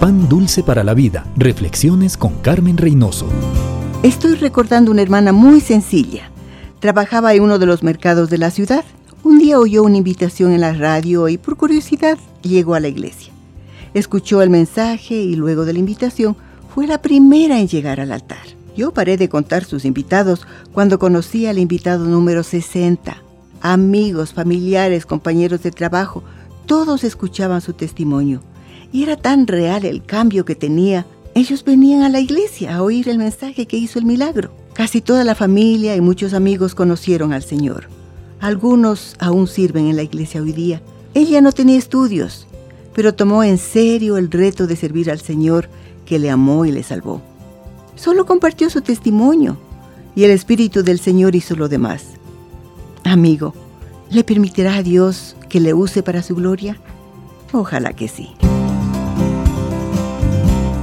Pan dulce para la vida. Reflexiones con Carmen Reynoso. Estoy recordando una hermana muy sencilla. Trabajaba en uno de los mercados de la ciudad. Un día oyó una invitación en la radio y por curiosidad llegó a la iglesia. Escuchó el mensaje y luego de la invitación fue la primera en llegar al altar. Yo paré de contar sus invitados cuando conocí al invitado número 60. Amigos, familiares, compañeros de trabajo, todos escuchaban su testimonio. Y era tan real el cambio que tenía. Ellos venían a la iglesia a oír el mensaje que hizo el milagro. Casi toda la familia y muchos amigos conocieron al Señor. Algunos aún sirven en la iglesia hoy día. Ella no tenía estudios, pero tomó en serio el reto de servir al Señor que le amó y le salvó. Solo compartió su testimonio y el Espíritu del Señor hizo lo demás. Amigo, ¿le permitirá a Dios que le use para su gloria? Ojalá que sí.